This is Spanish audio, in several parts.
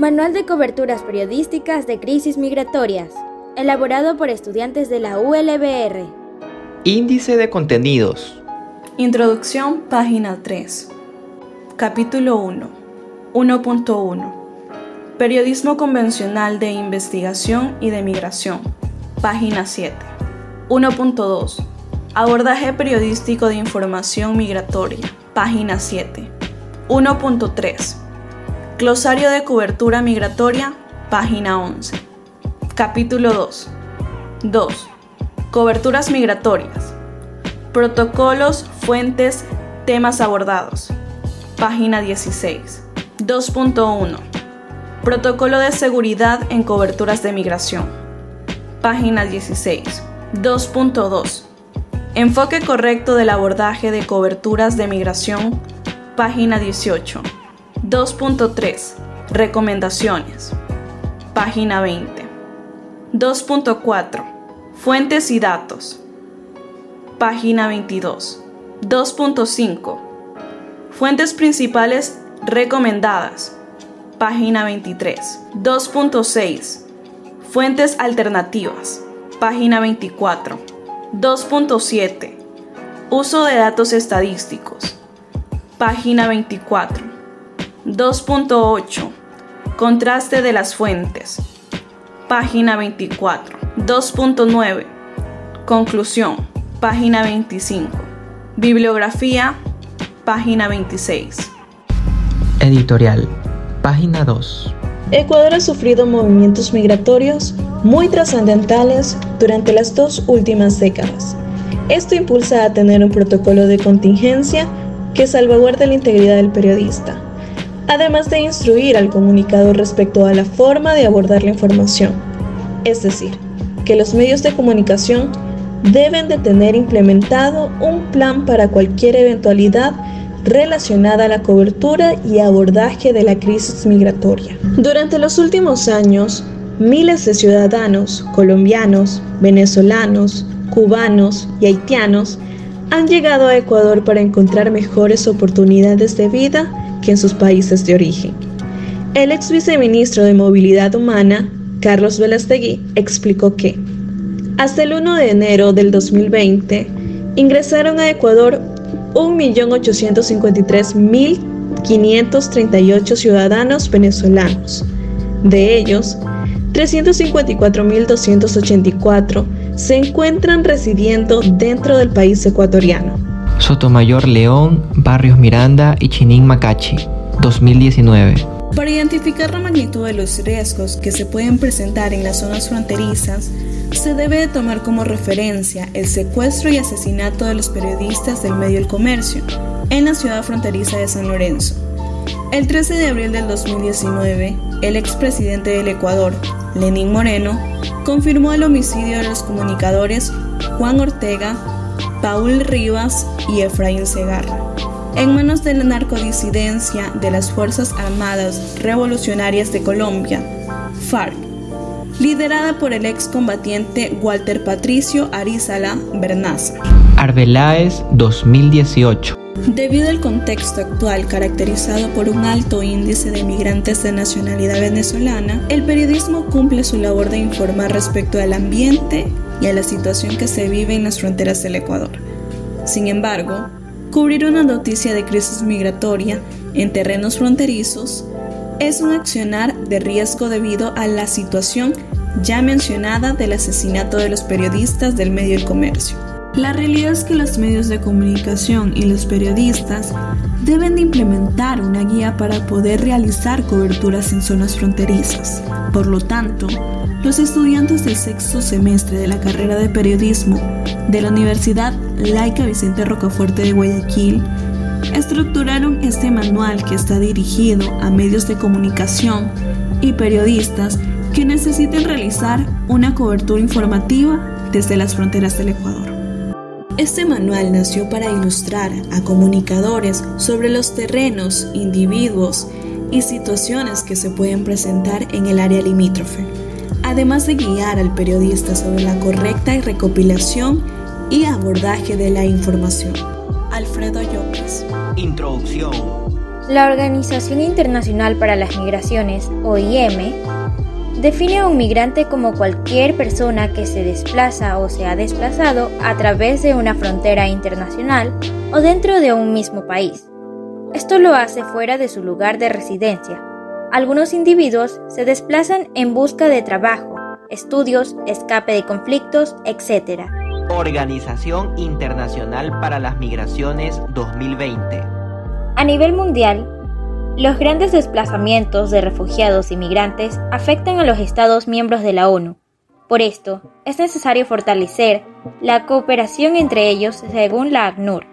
Manual de coberturas periodísticas de crisis migratorias, elaborado por estudiantes de la ULBR. Índice de contenidos. Introducción, página 3. Capítulo 1. 1.1. Periodismo convencional de investigación y de migración. Página 7. 1.2. Abordaje periodístico de información migratoria. Página 7. 1.3. Glosario de cobertura migratoria. Página 11. Capítulo 2. 2. Coberturas migratorias. Protocolos, fuentes, temas abordados. Página 16. 2.1. Protocolo de seguridad en coberturas de migración. Página 16. 2.2. Enfoque correcto del abordaje de coberturas de migración. Página 18. 2.3. Recomendaciones. Página 20. 2.4. Fuentes y datos. Página 22. 2.5. Fuentes principales recomendadas. Página 23. 2.6. Fuentes alternativas. Página 24. 2.7. Uso de datos estadísticos. Página 24. 2.8. Contraste de las fuentes. Página 24. 2.9. Conclusión. Página 25. Bibliografía. Página 26. Editorial. Página 2. Ecuador ha sufrido movimientos migratorios muy trascendentales durante las dos últimas décadas. Esto impulsa a tener un protocolo de contingencia que salvaguarde la integridad del periodista, además de instruir al comunicador respecto a la forma de abordar la información. Es decir, que los medios de comunicación deben de tener implementado un plan para cualquier eventualidad relacionada a la cobertura y abordaje de la crisis migratoria. Durante los últimos años, miles de ciudadanos colombianos, venezolanos, cubanos y haitianos han llegado a Ecuador para encontrar mejores oportunidades de vida que en sus países de origen. El ex viceministro de Movilidad Humana, Carlos Velastegui, explicó que hasta el 1 de enero del 2020 ingresaron a Ecuador 1.853.538 ciudadanos venezolanos. De ellos, 354.284 se encuentran residiendo dentro del país ecuatoriano. Sotomayor León, Barrios Miranda y Chinín Macachi, 2019. Para identificar la magnitud de los riesgos que se pueden presentar en las zonas fronterizas, se debe tomar como referencia el secuestro y asesinato de los periodistas del medio del comercio en la ciudad fronteriza de San Lorenzo. El 13 de abril del 2019, el expresidente del Ecuador, Lenín Moreno, confirmó el homicidio de los comunicadores Juan Ortega, Paul Rivas y Efraín Segarra, en manos de la narcodisidencia de las Fuerzas Armadas Revolucionarias de Colombia, FARC, liderada por el excombatiente Walter Patricio Arizala Bernaza. Arbeláez 2018 Debido al contexto actual caracterizado por un alto índice de migrantes de nacionalidad venezolana, el periodismo cumple su labor de informar respecto al ambiente y a la situación que se vive en las fronteras del Ecuador. Sin embargo, cubrir una noticia de crisis migratoria en terrenos fronterizos es un accionar de riesgo debido a la situación ya mencionada del asesinato de los periodistas del medio del comercio. La realidad es que los medios de comunicación y los periodistas deben de implementar una guía para poder realizar coberturas en zonas fronterizas. Por lo tanto, los estudiantes del sexto semestre de la carrera de periodismo de la Universidad Laica Vicente Rocafuerte de Guayaquil estructuraron este manual que está dirigido a medios de comunicación y periodistas que necesiten realizar una cobertura informativa desde las fronteras del Ecuador. Este manual nació para ilustrar a comunicadores sobre los terrenos, individuos y situaciones que se pueden presentar en el área limítrofe, además de guiar al periodista sobre la correcta recopilación y abordaje de la información. Alfredo López. Introducción. La Organización Internacional para las Migraciones, OIM, define a un migrante como cualquier persona que se desplaza o se ha desplazado a través de una frontera internacional o dentro de un mismo país. Esto lo hace fuera de su lugar de residencia. Algunos individuos se desplazan en busca de trabajo, estudios, escape de conflictos, etc. Organización Internacional para las Migraciones 2020. A nivel mundial, los grandes desplazamientos de refugiados y migrantes afectan a los Estados miembros de la ONU. Por esto, es necesario fortalecer la cooperación entre ellos según la ACNUR,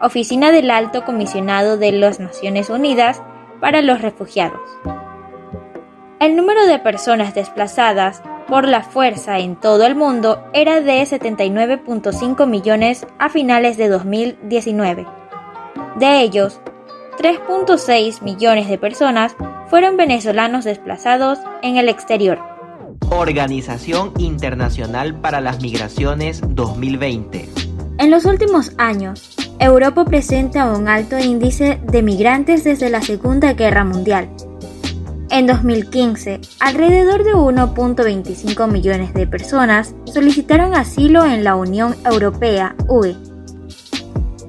Oficina del Alto Comisionado de las Naciones Unidas para los Refugiados. El número de personas desplazadas por la fuerza en todo el mundo era de 79.5 millones a finales de 2019. De ellos, 3.6 millones de personas fueron venezolanos desplazados en el exterior. Organización Internacional para las Migraciones 2020. En los últimos años, Europa presenta un alto índice de migrantes desde la Segunda Guerra Mundial. En 2015, alrededor de 1.25 millones de personas solicitaron asilo en la Unión Europea, UE.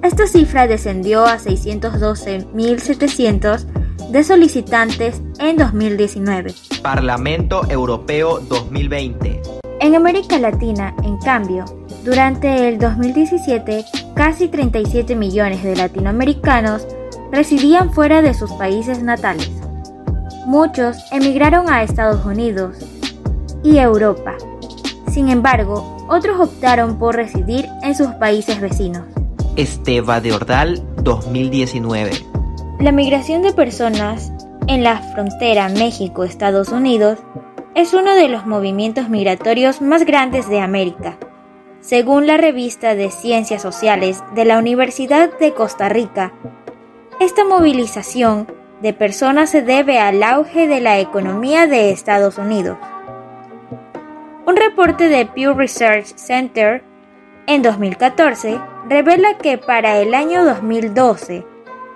Esta cifra descendió a 612.700 de solicitantes en 2019. Parlamento Europeo 2020. En América Latina, en cambio, durante el 2017, casi 37 millones de latinoamericanos residían fuera de sus países natales. Muchos emigraron a Estados Unidos y Europa. Sin embargo, otros optaron por residir en sus países vecinos. Esteba de Ordal 2019. La migración de personas en la frontera México-Estados Unidos es uno de los movimientos migratorios más grandes de América. Según la revista de Ciencias Sociales de la Universidad de Costa Rica, esta movilización de personas se debe al auge de la economía de Estados Unidos. Un reporte de Pew Research Center en 2014 revela que para el año 2012,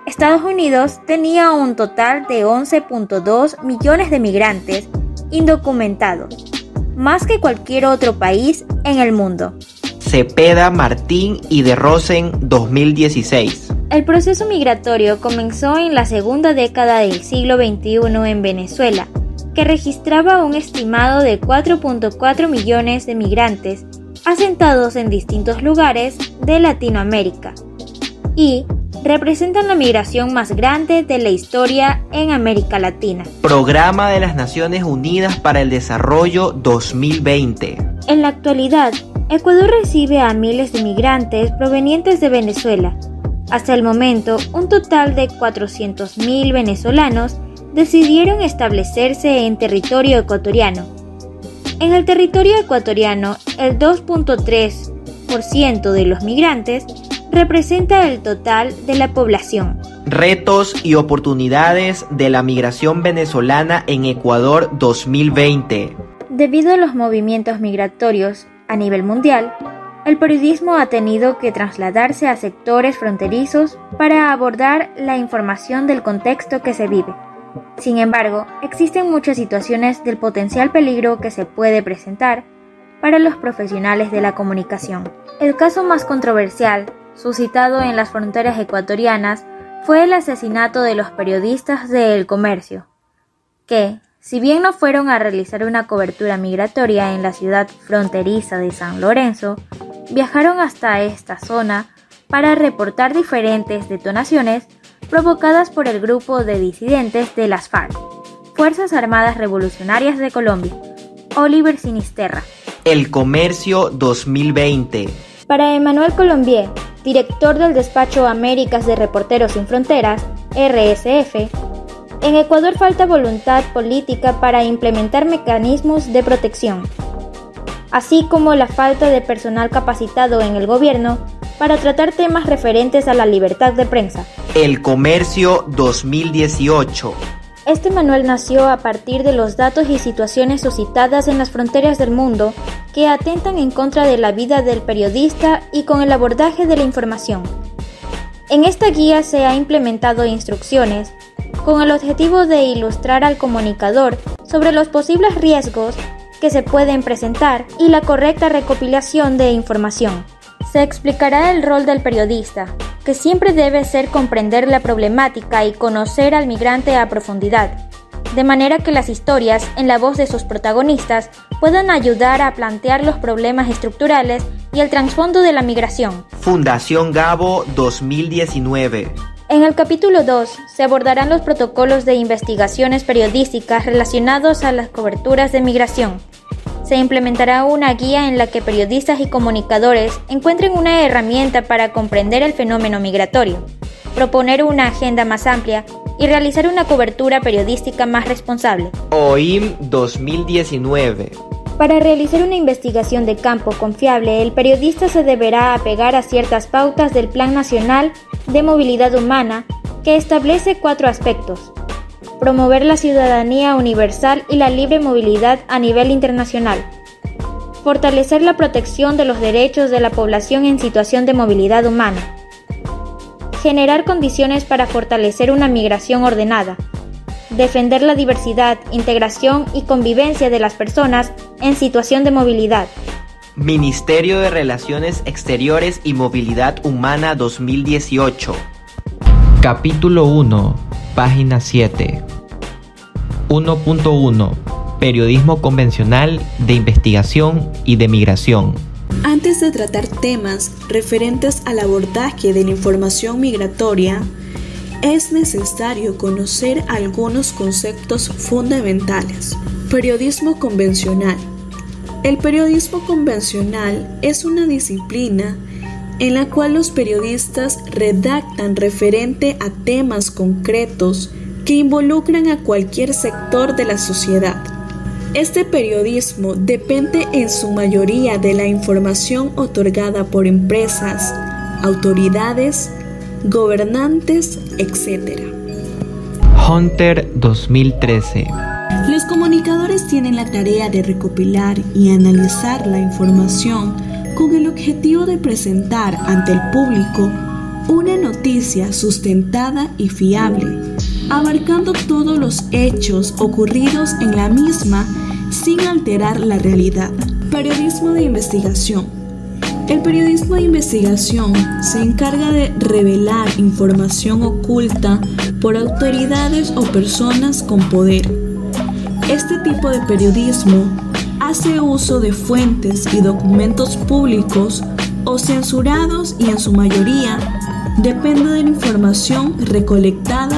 Estados Unidos tenía un total de 11.2 millones de migrantes indocumentados, más que cualquier otro país en el mundo. Cepeda, Martín y de Rosen 2016. El proceso migratorio comenzó en la segunda década del siglo XXI en Venezuela, que registraba un estimado de 4.4 millones de migrantes asentados en distintos lugares de Latinoamérica y representan la migración más grande de la historia en América Latina. Programa de las Naciones Unidas para el Desarrollo 2020. En la actualidad, Ecuador recibe a miles de migrantes provenientes de Venezuela. Hasta el momento, un total de 400.000 venezolanos decidieron establecerse en territorio ecuatoriano. En el territorio ecuatoriano, el 2.3% de los migrantes representa el total de la población. Retos y oportunidades de la migración venezolana en Ecuador 2020. Debido a los movimientos migratorios a nivel mundial, el periodismo ha tenido que trasladarse a sectores fronterizos para abordar la información del contexto que se vive. Sin embargo, existen muchas situaciones del potencial peligro que se puede presentar para los profesionales de la comunicación. El caso más controversial suscitado en las fronteras ecuatorianas fue el asesinato de los periodistas de El Comercio, que, si bien no fueron a realizar una cobertura migratoria en la ciudad fronteriza de San Lorenzo, viajaron hasta esta zona para reportar diferentes detonaciones provocadas por el grupo de disidentes de las FARC, Fuerzas Armadas Revolucionarias de Colombia, Oliver Sinisterra. El Comercio 2020. Para Emmanuel Colombier, director del despacho Américas de Reporteros Sin Fronteras, RSF, en Ecuador falta voluntad política para implementar mecanismos de protección, así como la falta de personal capacitado en el gobierno para tratar temas referentes a la libertad de prensa. El Comercio 2018 este manual nació a partir de los datos y situaciones suscitadas en las fronteras del mundo que atentan en contra de la vida del periodista y con el abordaje de la información. En esta guía se ha implementado instrucciones con el objetivo de ilustrar al comunicador sobre los posibles riesgos que se pueden presentar y la correcta recopilación de información. Se explicará el rol del periodista, que siempre debe ser comprender la problemática y conocer al migrante a profundidad, de manera que las historias, en la voz de sus protagonistas, puedan ayudar a plantear los problemas estructurales y el trasfondo de la migración. Fundación Gabo 2019 en el capítulo 2 se abordarán los protocolos de investigaciones periodísticas relacionados a las coberturas de migración. Se implementará una guía en la que periodistas y comunicadores encuentren una herramienta para comprender el fenómeno migratorio, proponer una agenda más amplia y realizar una cobertura periodística más responsable. OIM 2019 para realizar una investigación de campo confiable, el periodista se deberá apegar a ciertas pautas del Plan Nacional de Movilidad Humana que establece cuatro aspectos. Promover la ciudadanía universal y la libre movilidad a nivel internacional. Fortalecer la protección de los derechos de la población en situación de movilidad humana. Generar condiciones para fortalecer una migración ordenada defender la diversidad, integración y convivencia de las personas en situación de movilidad. Ministerio de Relaciones Exteriores y Movilidad Humana 2018. Capítulo 1, página 7. 1.1. Periodismo convencional de investigación y de migración. Antes de tratar temas referentes al abordaje de la información migratoria, es necesario conocer algunos conceptos fundamentales. Periodismo convencional. El periodismo convencional es una disciplina en la cual los periodistas redactan referente a temas concretos que involucran a cualquier sector de la sociedad. Este periodismo depende en su mayoría de la información otorgada por empresas, autoridades, gobernantes, etc. Hunter 2013 Los comunicadores tienen la tarea de recopilar y analizar la información con el objetivo de presentar ante el público una noticia sustentada y fiable, abarcando todos los hechos ocurridos en la misma sin alterar la realidad. Periodismo de investigación el periodismo de investigación se encarga de revelar información oculta por autoridades o personas con poder. Este tipo de periodismo hace uso de fuentes y documentos públicos o censurados y en su mayoría depende de la información recolectada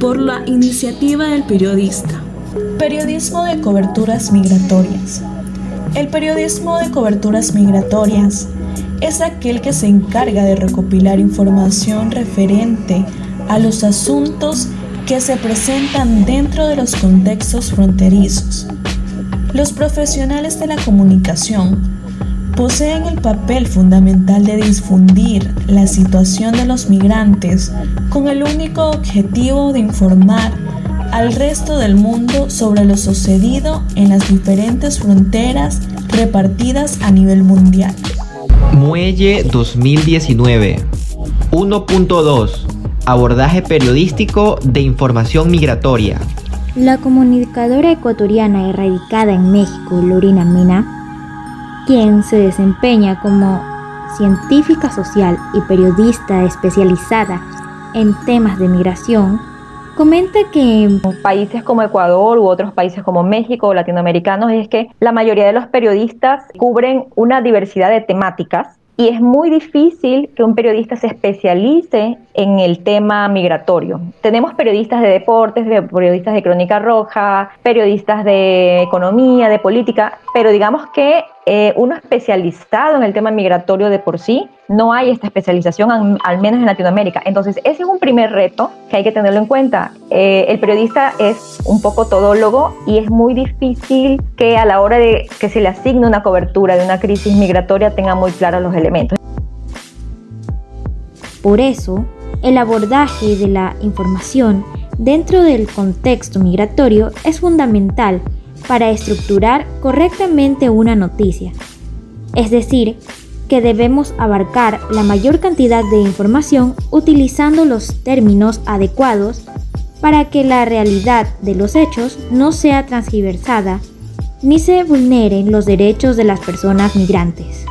por la iniciativa del periodista. Periodismo de coberturas migratorias. El periodismo de coberturas migratorias es aquel que se encarga de recopilar información referente a los asuntos que se presentan dentro de los contextos fronterizos. Los profesionales de la comunicación poseen el papel fundamental de difundir la situación de los migrantes con el único objetivo de informar al resto del mundo sobre lo sucedido en las diferentes fronteras repartidas a nivel mundial. Muelle 2019 1.2 Abordaje periodístico de información migratoria. La comunicadora ecuatoriana y radicada en México, Lorina Mina, quien se desempeña como científica social y periodista especializada en temas de migración, Comenta que en países como Ecuador u otros países como México o latinoamericanos es que la mayoría de los periodistas cubren una diversidad de temáticas y es muy difícil que un periodista se especialice en el tema migratorio. Tenemos periodistas de deportes, periodistas de crónica roja, periodistas de economía, de política, pero digamos que eh, uno especializado en el tema migratorio de por sí, no hay esta especialización, al, menos en Latinoamérica. Entonces, ese es un primer reto que hay que tenerlo en cuenta. Eh, el periodista es un poco todólogo y es muy difícil que a la hora de que se le asigne una cobertura de una crisis migratoria tenga muy claros los elementos. Por eso, el abordaje de la información dentro del contexto migratorio es fundamental para estructurar correctamente una noticia. Es decir, que debemos abarcar la mayor cantidad de información utilizando los términos adecuados para que la realidad de los hechos no sea transgiversada ni se vulneren los derechos de las personas migrantes.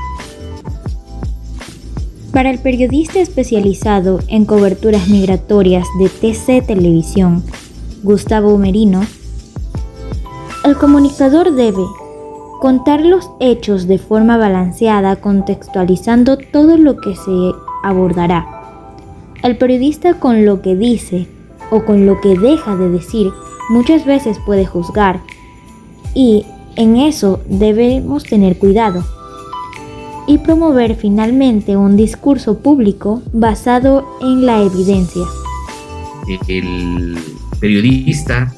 Para el periodista especializado en coberturas migratorias de TC Televisión, Gustavo Merino, el comunicador debe contar los hechos de forma balanceada contextualizando todo lo que se abordará. El periodista con lo que dice o con lo que deja de decir muchas veces puede juzgar y en eso debemos tener cuidado y promover finalmente un discurso público basado en la evidencia. El periodista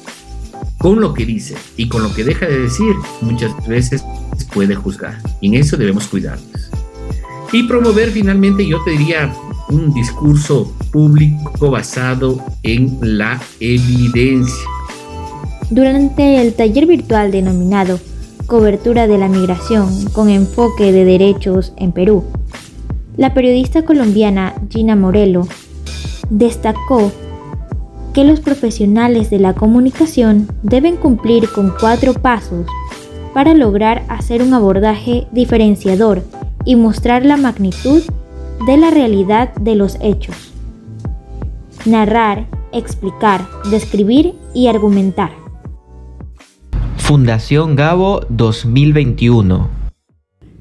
con lo que dice y con lo que deja de decir muchas veces puede juzgar y en eso debemos cuidarnos. Y promover finalmente, yo te diría, un discurso público basado en la evidencia. Durante el taller virtual denominado Cobertura de la Migración con enfoque de derechos en Perú, la periodista colombiana Gina Morelo destacó que los profesionales de la comunicación deben cumplir con cuatro pasos para lograr hacer un abordaje diferenciador y mostrar la magnitud de la realidad de los hechos. Narrar, explicar, describir y argumentar. Fundación Gabo 2021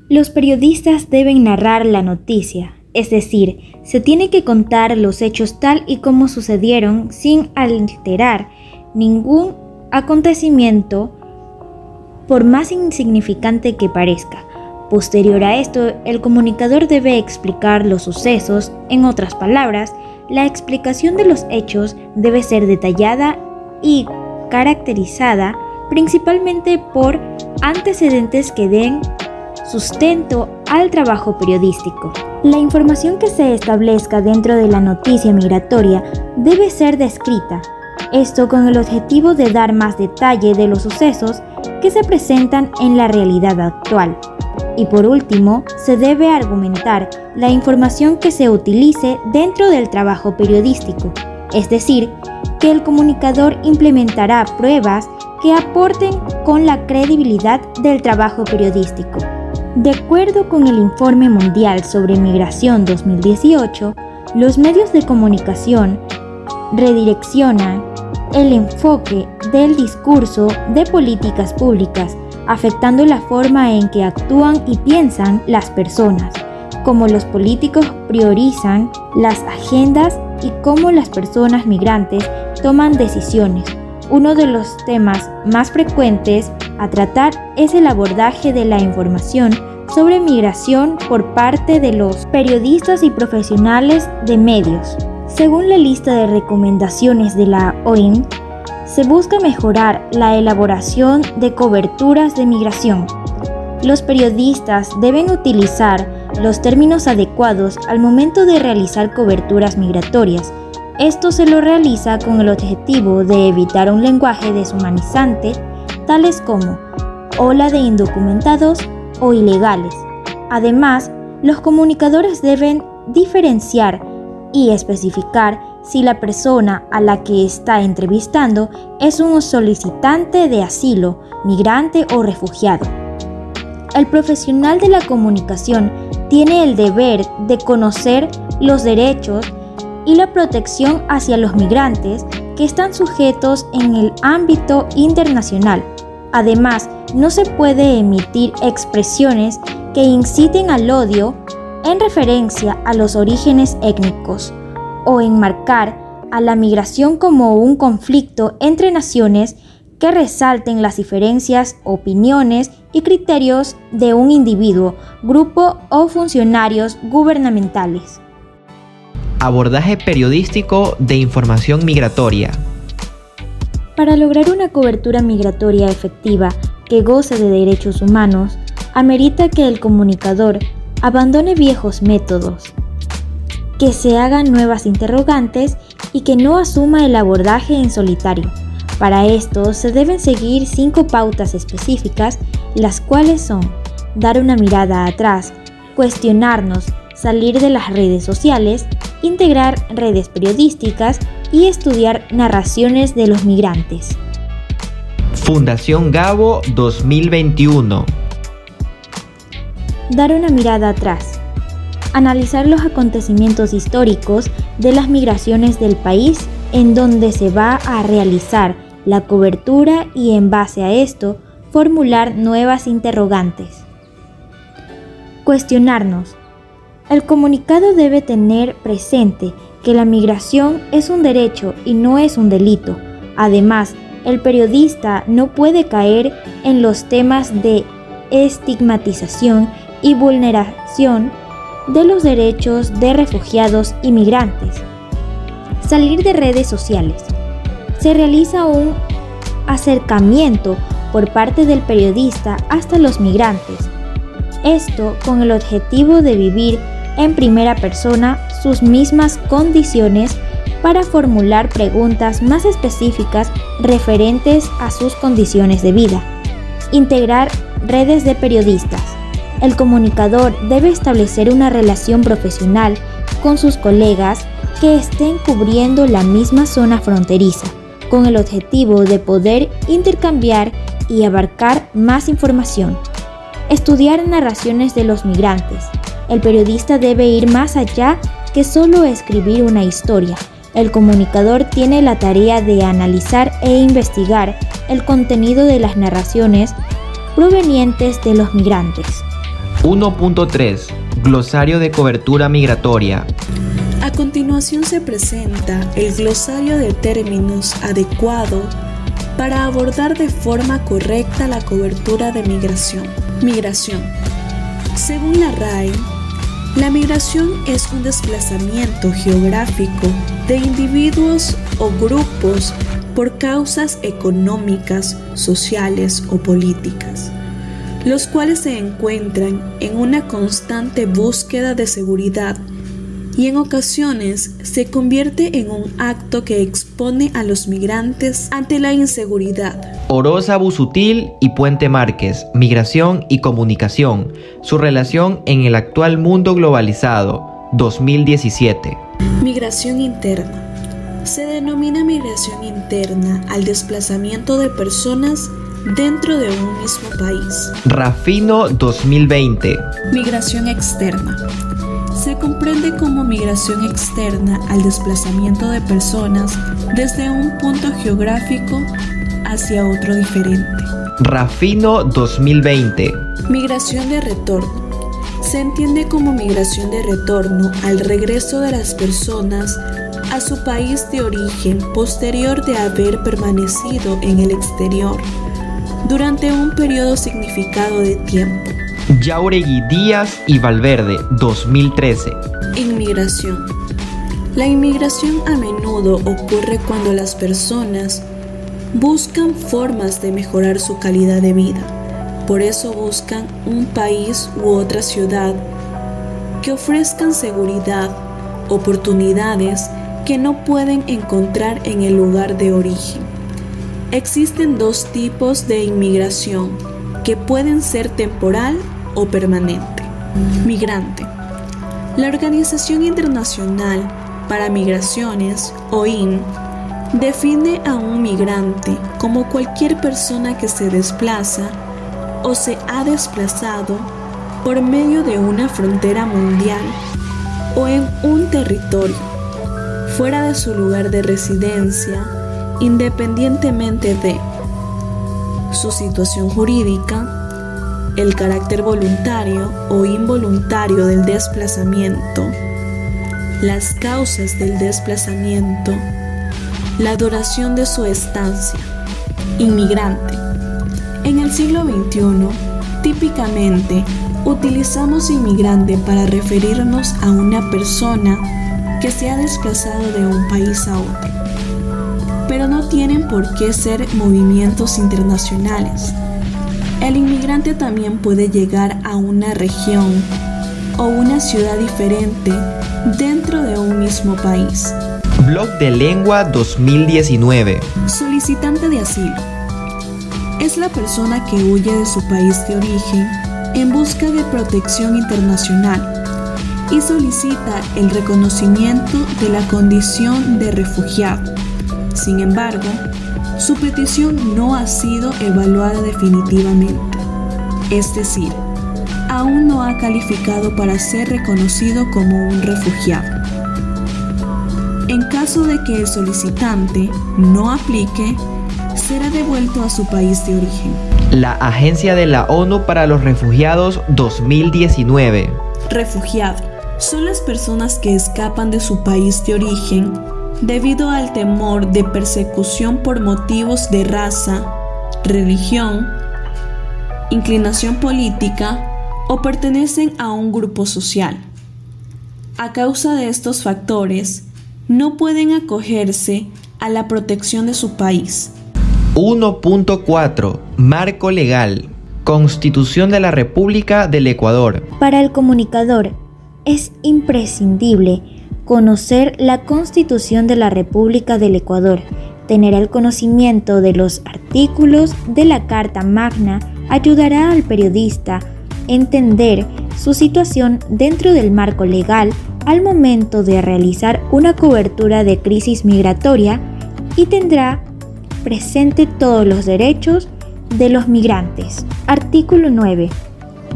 Los periodistas deben narrar la noticia, es decir, se tiene que contar los hechos tal y como sucedieron sin alterar ningún acontecimiento por más insignificante que parezca. Posterior a esto, el comunicador debe explicar los sucesos, en otras palabras, la explicación de los hechos debe ser detallada y caracterizada principalmente por antecedentes que den sustento al trabajo periodístico. La información que se establezca dentro de la noticia migratoria debe ser descrita, esto con el objetivo de dar más detalle de los sucesos que se presentan en la realidad actual. Y por último, se debe argumentar la información que se utilice dentro del trabajo periodístico, es decir, que el comunicador implementará pruebas que aporten con la credibilidad del trabajo periodístico. De acuerdo con el Informe Mundial sobre Migración 2018, los medios de comunicación redireccionan el enfoque del discurso de políticas públicas, afectando la forma en que actúan y piensan las personas, cómo los políticos priorizan las agendas y cómo las personas migrantes toman decisiones. Uno de los temas más frecuentes a tratar es el abordaje de la información sobre migración por parte de los periodistas y profesionales de medios. Según la lista de recomendaciones de la OIM, se busca mejorar la elaboración de coberturas de migración. Los periodistas deben utilizar los términos adecuados al momento de realizar coberturas migratorias. Esto se lo realiza con el objetivo de evitar un lenguaje deshumanizante, tales como ola de indocumentados o ilegales. Además, los comunicadores deben diferenciar y especificar si la persona a la que está entrevistando es un solicitante de asilo, migrante o refugiado. El profesional de la comunicación tiene el deber de conocer los derechos y la protección hacia los migrantes que están sujetos en el ámbito internacional. Además, no se puede emitir expresiones que inciten al odio en referencia a los orígenes étnicos o enmarcar a la migración como un conflicto entre naciones que resalten las diferencias, opiniones y criterios de un individuo, grupo o funcionarios gubernamentales. Abordaje periodístico de información migratoria. Para lograr una cobertura migratoria efectiva que goce de derechos humanos, amerita que el comunicador abandone viejos métodos, que se hagan nuevas interrogantes y que no asuma el abordaje en solitario. Para esto se deben seguir cinco pautas específicas, las cuales son dar una mirada atrás, cuestionarnos, salir de las redes sociales, integrar redes periodísticas y estudiar narraciones de los migrantes. Fundación Gabo 2021 Dar una mirada atrás. Analizar los acontecimientos históricos de las migraciones del país en donde se va a realizar la cobertura y en base a esto formular nuevas interrogantes. Cuestionarnos. El comunicado debe tener presente que la migración es un derecho y no es un delito. Además, el periodista no puede caer en los temas de estigmatización y vulneración de los derechos de refugiados y migrantes. Salir de redes sociales. Se realiza un acercamiento por parte del periodista hasta los migrantes. Esto con el objetivo de vivir en primera persona sus mismas condiciones para formular preguntas más específicas referentes a sus condiciones de vida. Integrar redes de periodistas. El comunicador debe establecer una relación profesional con sus colegas que estén cubriendo la misma zona fronteriza, con el objetivo de poder intercambiar y abarcar más información. Estudiar narraciones de los migrantes. El periodista debe ir más allá que solo escribir una historia. El comunicador tiene la tarea de analizar e investigar el contenido de las narraciones provenientes de los migrantes. 1.3 Glosario de cobertura migratoria. A continuación se presenta el glosario de términos adecuado para abordar de forma correcta la cobertura de migración. Migración. Según la RAI, la migración es un desplazamiento geográfico de individuos o grupos por causas económicas, sociales o políticas, los cuales se encuentran en una constante búsqueda de seguridad y en ocasiones se convierte en un acto que expone a los migrantes ante la inseguridad. Orosa Busutil y Puente Márquez, Migración y Comunicación, su relación en el actual mundo globalizado, 2017. Migración interna. Se denomina migración interna al desplazamiento de personas dentro de un mismo país. Rafino 2020. Migración externa se comprende como migración externa al desplazamiento de personas desde un punto geográfico hacia otro diferente. Rafino 2020. Migración de retorno. Se entiende como migración de retorno al regreso de las personas a su país de origen posterior de haber permanecido en el exterior durante un periodo significado de tiempo. Yauregui Díaz y Valverde, 2013. Inmigración. La inmigración a menudo ocurre cuando las personas buscan formas de mejorar su calidad de vida. Por eso buscan un país u otra ciudad que ofrezcan seguridad, oportunidades que no pueden encontrar en el lugar de origen. Existen dos tipos de inmigración que pueden ser temporal o permanente. Migrante. La Organización Internacional para Migraciones, OIM, define a un migrante como cualquier persona que se desplaza o se ha desplazado por medio de una frontera mundial o en un territorio fuera de su lugar de residencia, independientemente de su situación jurídica, el carácter voluntario o involuntario del desplazamiento, las causas del desplazamiento, la duración de su estancia, inmigrante. En el siglo XXI, típicamente utilizamos inmigrante para referirnos a una persona que se ha desplazado de un país a otro. Pero no tienen por qué ser movimientos internacionales el inmigrante también puede llegar a una región o una ciudad diferente dentro de un mismo país. Blog de Lengua 2019. Solicitante de asilo. Es la persona que huye de su país de origen en busca de protección internacional y solicita el reconocimiento de la condición de refugiado. Sin embargo, su petición no ha sido evaluada definitivamente, es decir, aún no ha calificado para ser reconocido como un refugiado. En caso de que el solicitante no aplique, será devuelto a su país de origen. La Agencia de la ONU para los Refugiados 2019. Refugiado son las personas que escapan de su país de origen debido al temor de persecución por motivos de raza, religión, inclinación política o pertenecen a un grupo social. A causa de estos factores, no pueden acogerse a la protección de su país. 1.4 Marco legal. Constitución de la República del Ecuador. Para el comunicador, es imprescindible conocer la Constitución de la República del Ecuador, tener el conocimiento de los artículos de la Carta Magna ayudará al periodista a entender su situación dentro del marco legal al momento de realizar una cobertura de crisis migratoria y tendrá presente todos los derechos de los migrantes. Artículo 9.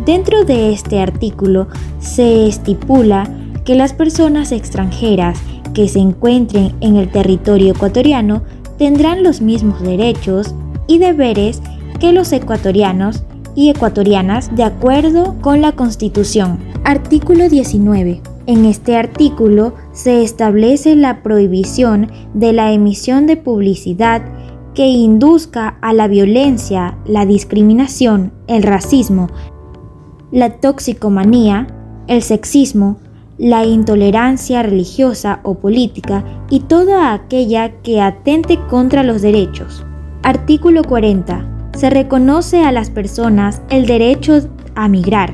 Dentro de este artículo se estipula que las personas extranjeras que se encuentren en el territorio ecuatoriano tendrán los mismos derechos y deberes que los ecuatorianos y ecuatorianas de acuerdo con la Constitución. Artículo 19. En este artículo se establece la prohibición de la emisión de publicidad que induzca a la violencia, la discriminación, el racismo, la toxicomanía, el sexismo, la intolerancia religiosa o política y toda aquella que atente contra los derechos. Artículo 40. Se reconoce a las personas el derecho a migrar.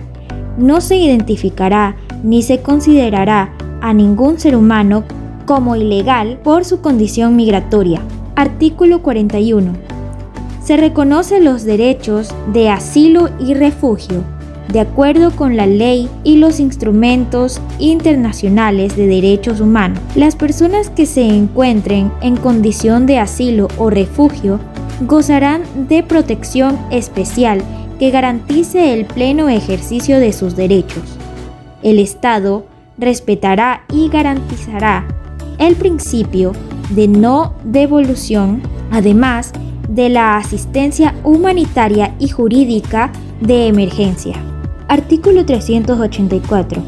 No se identificará ni se considerará a ningún ser humano como ilegal por su condición migratoria. Artículo 41. Se reconoce los derechos de asilo y refugio de acuerdo con la ley y los instrumentos internacionales de derechos humanos. Las personas que se encuentren en condición de asilo o refugio gozarán de protección especial que garantice el pleno ejercicio de sus derechos. El Estado respetará y garantizará el principio de no devolución, además de la asistencia humanitaria y jurídica de emergencia. Artículo 384.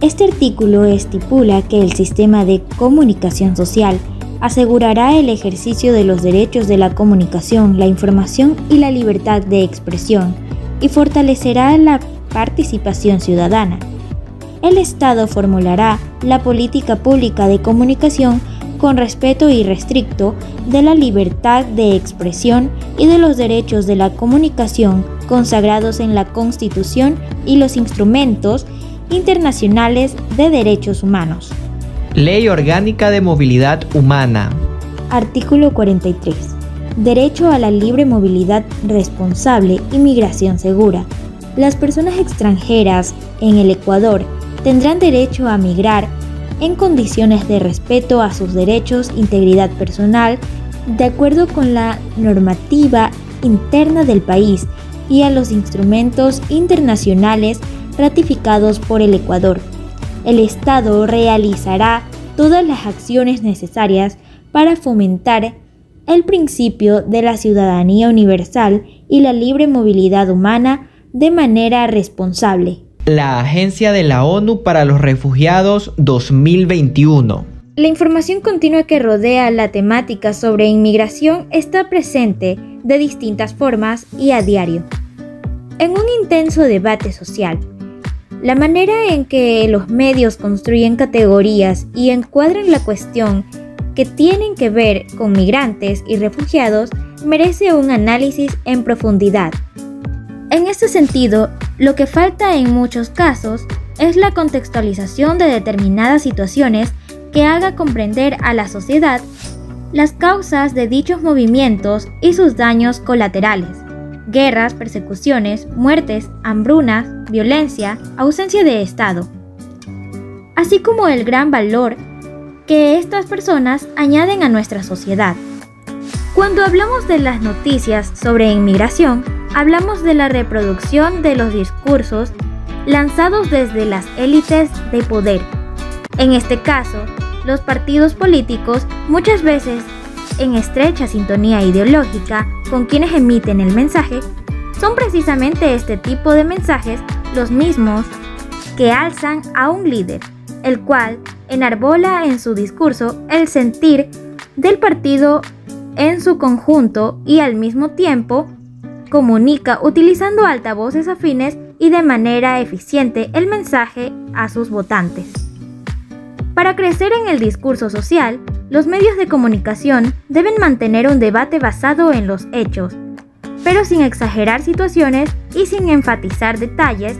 Este artículo estipula que el sistema de comunicación social asegurará el ejercicio de los derechos de la comunicación, la información y la libertad de expresión y fortalecerá la participación ciudadana. El Estado formulará la política pública de comunicación con respeto irrestricto de la libertad de expresión y de los derechos de la comunicación consagrados en la Constitución y los instrumentos internacionales de derechos humanos. Ley Orgánica de Movilidad Humana. Artículo 43. Derecho a la libre movilidad responsable y migración segura. Las personas extranjeras en el Ecuador tendrán derecho a migrar en condiciones de respeto a sus derechos, integridad personal, de acuerdo con la normativa interna del país y a los instrumentos internacionales ratificados por el Ecuador. El Estado realizará todas las acciones necesarias para fomentar el principio de la ciudadanía universal y la libre movilidad humana de manera responsable. La Agencia de la ONU para los Refugiados 2021. La información continua que rodea la temática sobre inmigración está presente de distintas formas y a diario. En un intenso debate social, la manera en que los medios construyen categorías y encuadran la cuestión que tienen que ver con migrantes y refugiados merece un análisis en profundidad. En este sentido, lo que falta en muchos casos es la contextualización de determinadas situaciones que haga comprender a la sociedad las causas de dichos movimientos y sus daños colaterales. guerras, persecuciones, muertes, hambrunas, violencia, ausencia de Estado, así como el gran valor que estas personas añaden a nuestra sociedad. Cuando hablamos de las noticias sobre inmigración, hablamos de la reproducción de los discursos lanzados desde las élites de poder. En este caso, los partidos políticos muchas veces en estrecha sintonía ideológica con quienes emiten el mensaje, son precisamente este tipo de mensajes los mismos que alzan a un líder, el cual enarbola en su discurso el sentir del partido en su conjunto y al mismo tiempo comunica utilizando altavoces afines y de manera eficiente el mensaje a sus votantes. Para crecer en el discurso social, los medios de comunicación deben mantener un debate basado en los hechos, pero sin exagerar situaciones y sin enfatizar detalles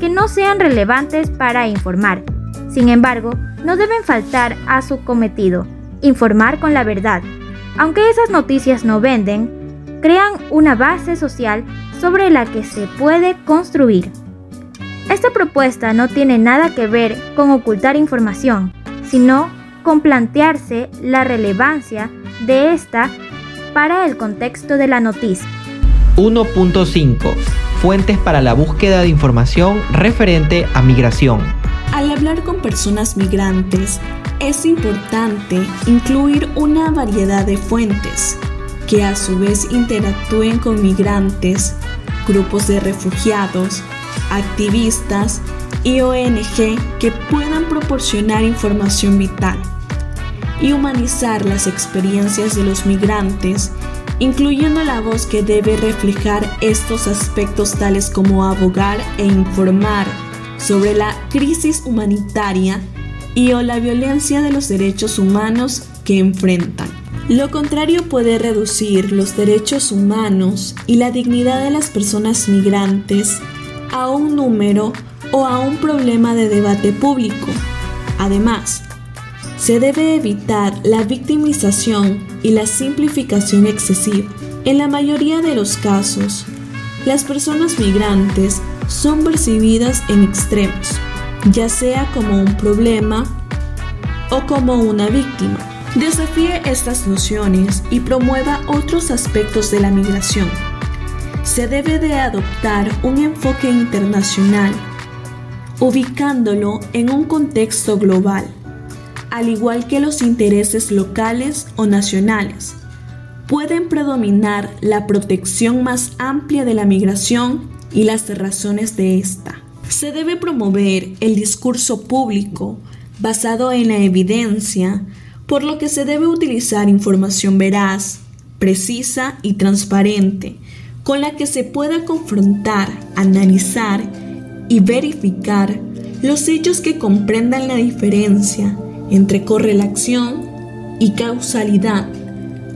que no sean relevantes para informar. Sin embargo, no deben faltar a su cometido, informar con la verdad. Aunque esas noticias no venden, crean una base social sobre la que se puede construir. Esta propuesta no tiene nada que ver con ocultar información, sino con plantearse la relevancia de esta para el contexto de la noticia. 1.5 Fuentes para la búsqueda de información referente a migración. Al hablar con personas migrantes, es importante incluir una variedad de fuentes que a su vez interactúen con migrantes, grupos de refugiados, activistas y ONG que puedan proporcionar información vital y humanizar las experiencias de los migrantes, incluyendo la voz que debe reflejar estos aspectos tales como abogar e informar sobre la crisis humanitaria y o la violencia de los derechos humanos que enfrentan. Lo contrario puede reducir los derechos humanos y la dignidad de las personas migrantes a un número o a un problema de debate público. Además, se debe evitar la victimización y la simplificación excesiva. En la mayoría de los casos, las personas migrantes son percibidas en extremos, ya sea como un problema o como una víctima. Desafíe estas nociones y promueva otros aspectos de la migración. Se debe de adoptar un enfoque internacional, ubicándolo en un contexto global al igual que los intereses locales o nacionales, pueden predominar la protección más amplia de la migración y las razones de esta. Se debe promover el discurso público basado en la evidencia, por lo que se debe utilizar información veraz, precisa y transparente, con la que se pueda confrontar, analizar y verificar los hechos que comprendan la diferencia entre correlación y causalidad,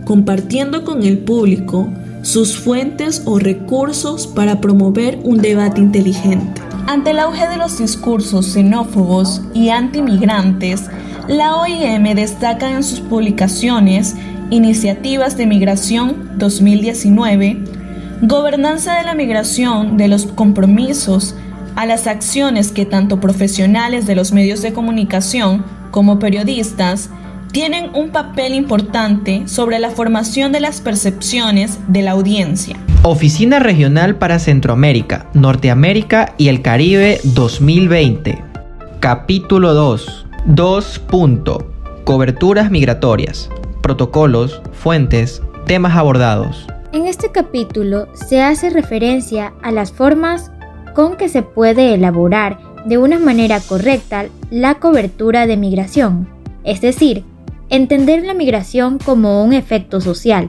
compartiendo con el público sus fuentes o recursos para promover un debate inteligente. Ante el auge de los discursos xenófobos y antimigrantes, la OIM destaca en sus publicaciones Iniciativas de Migración 2019, Gobernanza de la Migración de los compromisos a las acciones que tanto profesionales de los medios de comunicación como periodistas, tienen un papel importante sobre la formación de las percepciones de la audiencia. Oficina Regional para Centroamérica, Norteamérica y el Caribe 2020. Capítulo 2. 2. Coberturas migratorias. Protocolos, fuentes, temas abordados. En este capítulo se hace referencia a las formas con que se puede elaborar de una manera correcta la cobertura de migración, es decir, entender la migración como un efecto social,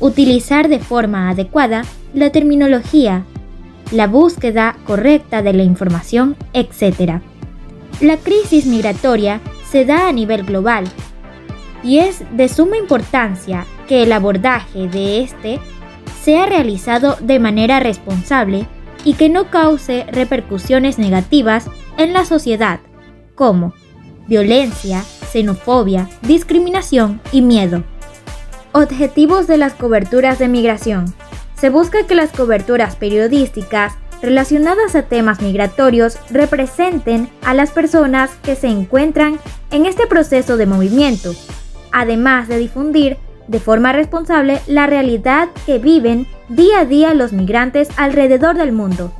utilizar de forma adecuada la terminología, la búsqueda correcta de la información, etc. La crisis migratoria se da a nivel global y es de suma importancia que el abordaje de este sea realizado de manera responsable y que no cause repercusiones negativas en la sociedad, como violencia, xenofobia, discriminación y miedo. Objetivos de las coberturas de migración. Se busca que las coberturas periodísticas relacionadas a temas migratorios representen a las personas que se encuentran en este proceso de movimiento, además de difundir de forma responsable la realidad que viven día a día los migrantes alrededor del mundo.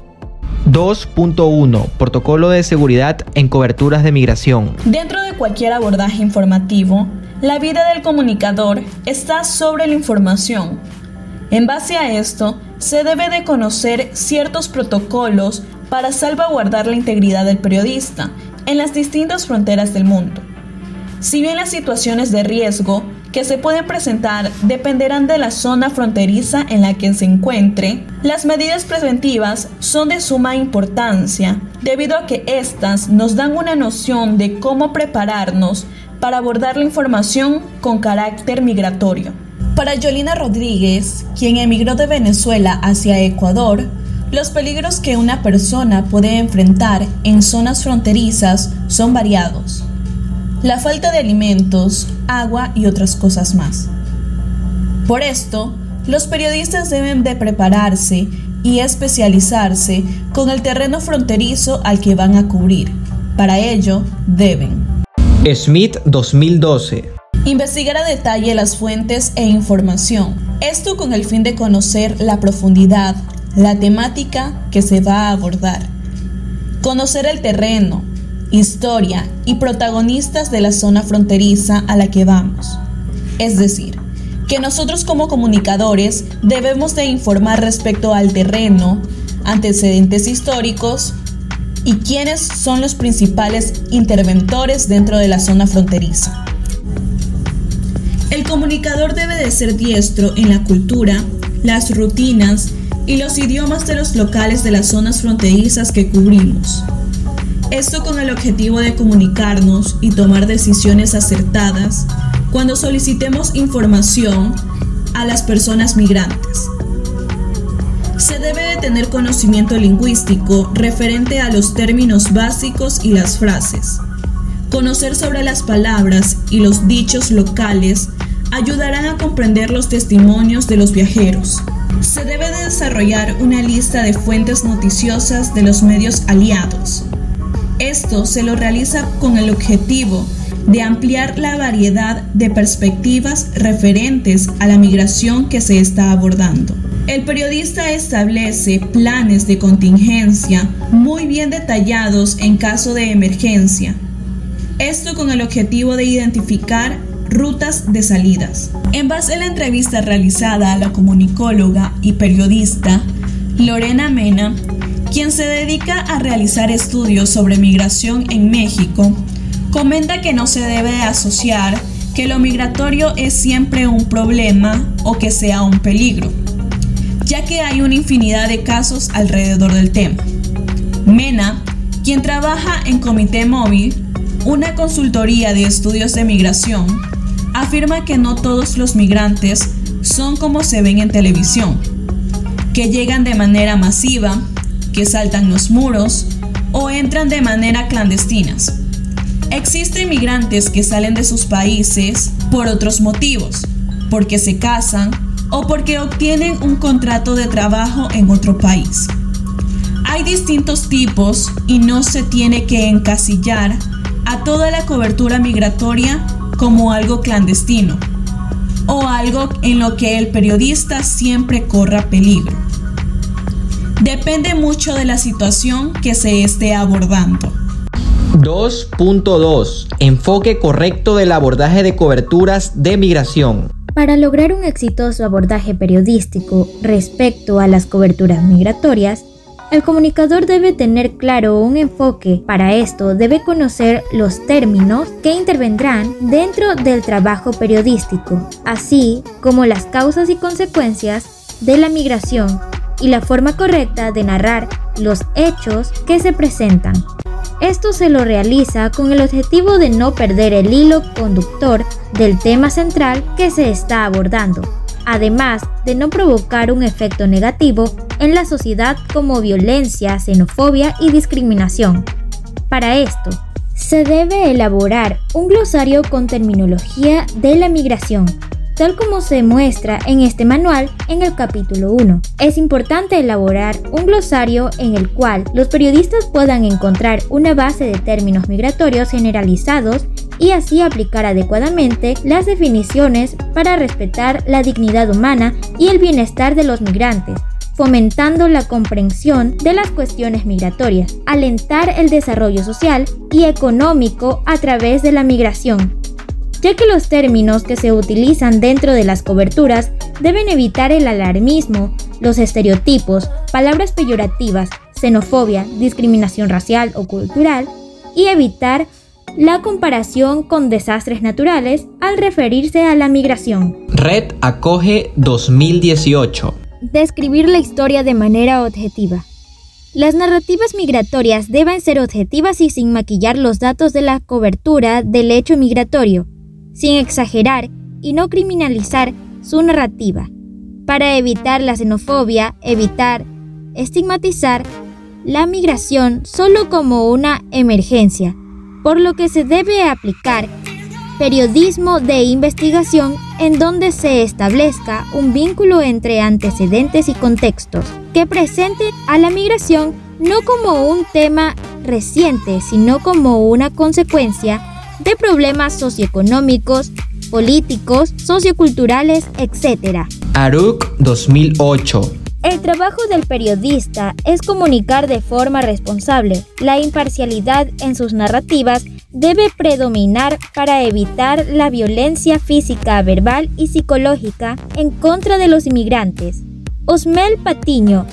2.1 Protocolo de seguridad en coberturas de migración. Dentro de cualquier abordaje informativo, la vida del comunicador está sobre la información. En base a esto, se debe de conocer ciertos protocolos para salvaguardar la integridad del periodista en las distintas fronteras del mundo. Si bien las situaciones de riesgo que se pueden presentar dependerán de la zona fronteriza en la que se encuentre, las medidas preventivas son de suma importancia debido a que éstas nos dan una noción de cómo prepararnos para abordar la información con carácter migratorio. Para Yolina Rodríguez, quien emigró de Venezuela hacia Ecuador, los peligros que una persona puede enfrentar en zonas fronterizas son variados. La falta de alimentos, agua y otras cosas más. Por esto, los periodistas deben de prepararse y especializarse con el terreno fronterizo al que van a cubrir. Para ello, deben Smith 2012 Investigar a detalle las fuentes e información. Esto con el fin de conocer la profundidad, la temática que se va a abordar. Conocer el terreno, historia y protagonistas de la zona fronteriza a la que vamos. Es decir, que nosotros como comunicadores debemos de informar respecto al terreno, antecedentes históricos y quiénes son los principales interventores dentro de la zona fronteriza. El comunicador debe de ser diestro en la cultura, las rutinas y los idiomas de los locales de las zonas fronterizas que cubrimos. Esto con el objetivo de comunicarnos y tomar decisiones acertadas cuando solicitemos información a las personas migrantes. Se debe de tener conocimiento lingüístico referente a los términos básicos y las frases. Conocer sobre las palabras y los dichos locales ayudarán a comprender los testimonios de los viajeros. Se debe de desarrollar una lista de fuentes noticiosas de los medios aliados. Esto se lo realiza con el objetivo de ampliar la variedad de perspectivas referentes a la migración que se está abordando. El periodista establece planes de contingencia muy bien detallados en caso de emergencia. Esto con el objetivo de identificar rutas de salidas. En base a la entrevista realizada a la comunicóloga y periodista Lorena Mena, quien se dedica a realizar estudios sobre migración en México, comenta que no se debe asociar que lo migratorio es siempre un problema o que sea un peligro, ya que hay una infinidad de casos alrededor del tema. Mena, quien trabaja en Comité Móvil, una consultoría de estudios de migración, afirma que no todos los migrantes son como se ven en televisión, que llegan de manera masiva, que saltan los muros o entran de manera clandestinas. Existen migrantes que salen de sus países por otros motivos, porque se casan o porque obtienen un contrato de trabajo en otro país. Hay distintos tipos y no se tiene que encasillar a toda la cobertura migratoria como algo clandestino o algo en lo que el periodista siempre corra peligro. Depende mucho de la situación que se esté abordando. 2.2 Enfoque correcto del abordaje de coberturas de migración. Para lograr un exitoso abordaje periodístico respecto a las coberturas migratorias, el comunicador debe tener claro un enfoque. Para esto debe conocer los términos que intervendrán dentro del trabajo periodístico, así como las causas y consecuencias de la migración y la forma correcta de narrar los hechos que se presentan. Esto se lo realiza con el objetivo de no perder el hilo conductor del tema central que se está abordando además de no provocar un efecto negativo en la sociedad como violencia, xenofobia y discriminación. Para esto, se debe elaborar un glosario con terminología de la migración, tal como se muestra en este manual en el capítulo 1. Es importante elaborar un glosario en el cual los periodistas puedan encontrar una base de términos migratorios generalizados y así aplicar adecuadamente las definiciones para respetar la dignidad humana y el bienestar de los migrantes, fomentando la comprensión de las cuestiones migratorias, alentar el desarrollo social y económico a través de la migración, ya que los términos que se utilizan dentro de las coberturas deben evitar el alarmismo, los estereotipos, palabras peyorativas, xenofobia, discriminación racial o cultural, y evitar la comparación con desastres naturales al referirse a la migración. Red acoge 2018. Describir la historia de manera objetiva. Las narrativas migratorias deben ser objetivas y sin maquillar los datos de la cobertura del hecho migratorio, sin exagerar y no criminalizar su narrativa, para evitar la xenofobia, evitar estigmatizar la migración solo como una emergencia, por lo que se debe aplicar periodismo de investigación en donde se establezca un vínculo entre antecedentes y contextos que presente a la migración no como un tema reciente, sino como una consecuencia de problemas socioeconómicos, políticos, socioculturales, etc. ARUC 2008 el trabajo del periodista es comunicar de forma responsable. La imparcialidad en sus narrativas debe predominar para evitar la violencia física, verbal y psicológica en contra de los inmigrantes. Osmel Patiño.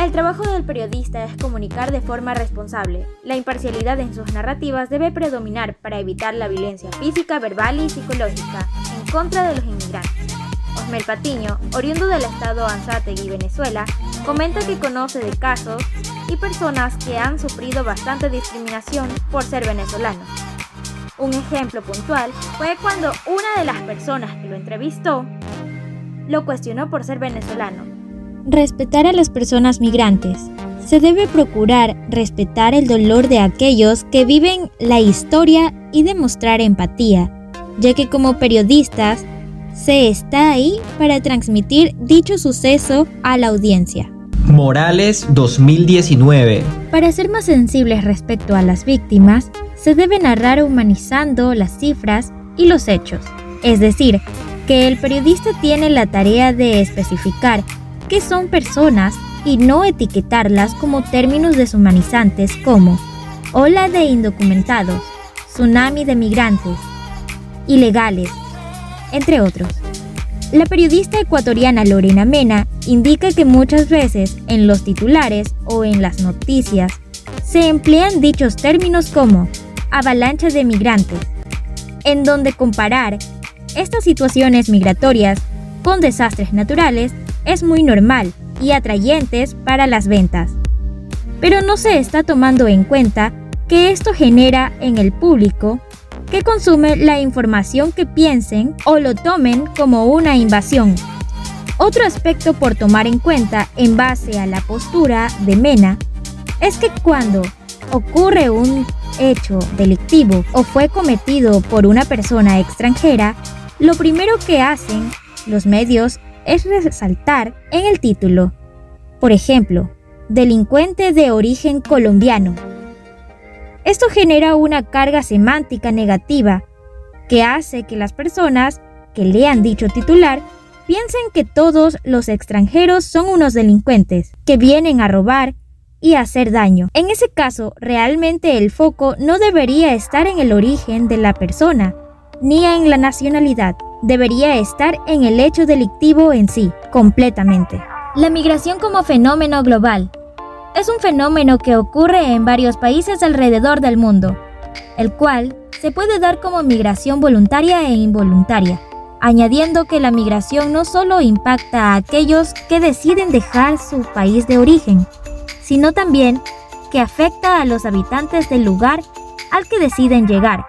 El trabajo del periodista es comunicar de forma responsable. La imparcialidad en sus narrativas debe predominar para evitar la violencia física, verbal y psicológica en contra de los inmigrantes. Osmel Patiño, oriundo del estado Anzátegui, Venezuela, comenta que conoce de casos y personas que han sufrido bastante discriminación por ser venezolanos. Un ejemplo puntual fue cuando una de las personas que lo entrevistó lo cuestionó por ser venezolano. Respetar a las personas migrantes. Se debe procurar respetar el dolor de aquellos que viven la historia y demostrar empatía, ya que como periodistas se está ahí para transmitir dicho suceso a la audiencia. Morales 2019. Para ser más sensibles respecto a las víctimas, se debe narrar humanizando las cifras y los hechos. Es decir, que el periodista tiene la tarea de especificar qué son personas y no etiquetarlas como términos deshumanizantes como ola de indocumentados, tsunami de migrantes, ilegales, entre otros. La periodista ecuatoriana Lorena Mena indica que muchas veces en los titulares o en las noticias se emplean dichos términos como avalancha de migrantes, en donde comparar estas situaciones migratorias con desastres naturales es muy normal y atrayentes para las ventas. Pero no se está tomando en cuenta que esto genera en el público que consume la información que piensen o lo tomen como una invasión. Otro aspecto por tomar en cuenta en base a la postura de Mena es que cuando ocurre un hecho delictivo o fue cometido por una persona extranjera, lo primero que hacen los medios es resaltar en el título, por ejemplo, delincuente de origen colombiano esto genera una carga semántica negativa que hace que las personas que lean dicho titular piensen que todos los extranjeros son unos delincuentes que vienen a robar y a hacer daño. En ese caso, realmente el foco no debería estar en el origen de la persona, ni en la nacionalidad, debería estar en el hecho delictivo en sí, completamente. La migración como fenómeno global es un fenómeno que ocurre en varios países alrededor del mundo, el cual se puede dar como migración voluntaria e involuntaria, añadiendo que la migración no solo impacta a aquellos que deciden dejar su país de origen, sino también que afecta a los habitantes del lugar al que deciden llegar,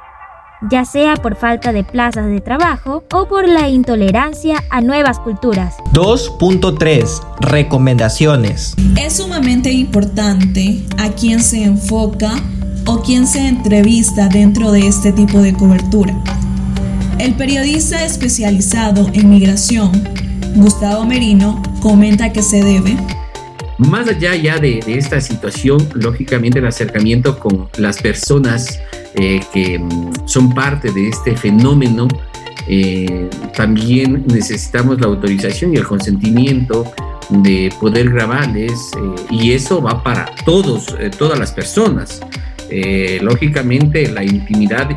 ya sea por falta de plazas de trabajo o por la intolerancia a nuevas culturas. 2.3 Recomendaciones. Es sumamente importante a quién se enfoca o quién se entrevista dentro de este tipo de cobertura. El periodista especializado en migración, Gustavo Merino, comenta que se debe más allá ya de, esta situación, lógicamente el acercamiento con las personas eh, que mm, son parte de este fenómeno, eh, también necesitamos la autorización y el consentimiento de poder grabarles eh, y eso va para todos, todas las personas. lógicamente la intimidad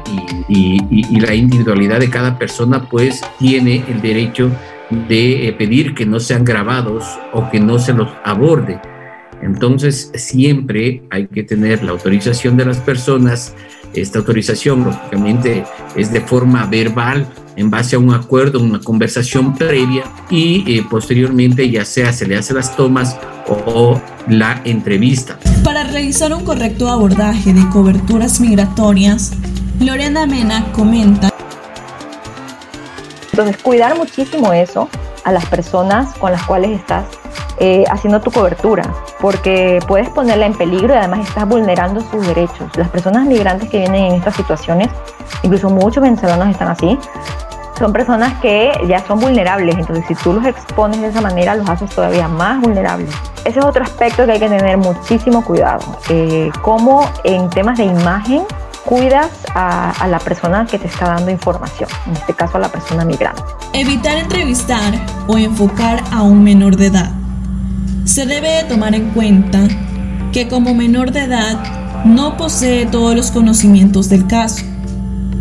y, y, la individualidad de cada persona pues tiene el derecho de eh, pedir que no sean grabados o que no se los aborde. Entonces, siempre hay que tener la autorización de las personas. Esta autorización, lógicamente, es de forma verbal, en base a un acuerdo, una conversación previa y eh, posteriormente ya sea se le hace las tomas o la entrevista. Para realizar un correcto abordaje de coberturas migratorias, Lorena Mena comenta entonces, cuidar muchísimo eso a las personas con las cuales estás eh, haciendo tu cobertura, porque puedes ponerla en peligro y además estás vulnerando sus derechos. Las personas migrantes que vienen en estas situaciones, incluso muchos venezolanos están así, son personas que ya son vulnerables, entonces si tú los expones de esa manera, los haces todavía más vulnerables. Ese es otro aspecto que hay que tener muchísimo cuidado, eh, como en temas de imagen cuidas a, la persona que te está dando información, en este caso a la persona migrante. Evitar entrevistar o enfocar a un menor de edad. Se debe tomar en cuenta que como menor de edad no posee todos los conocimientos del caso,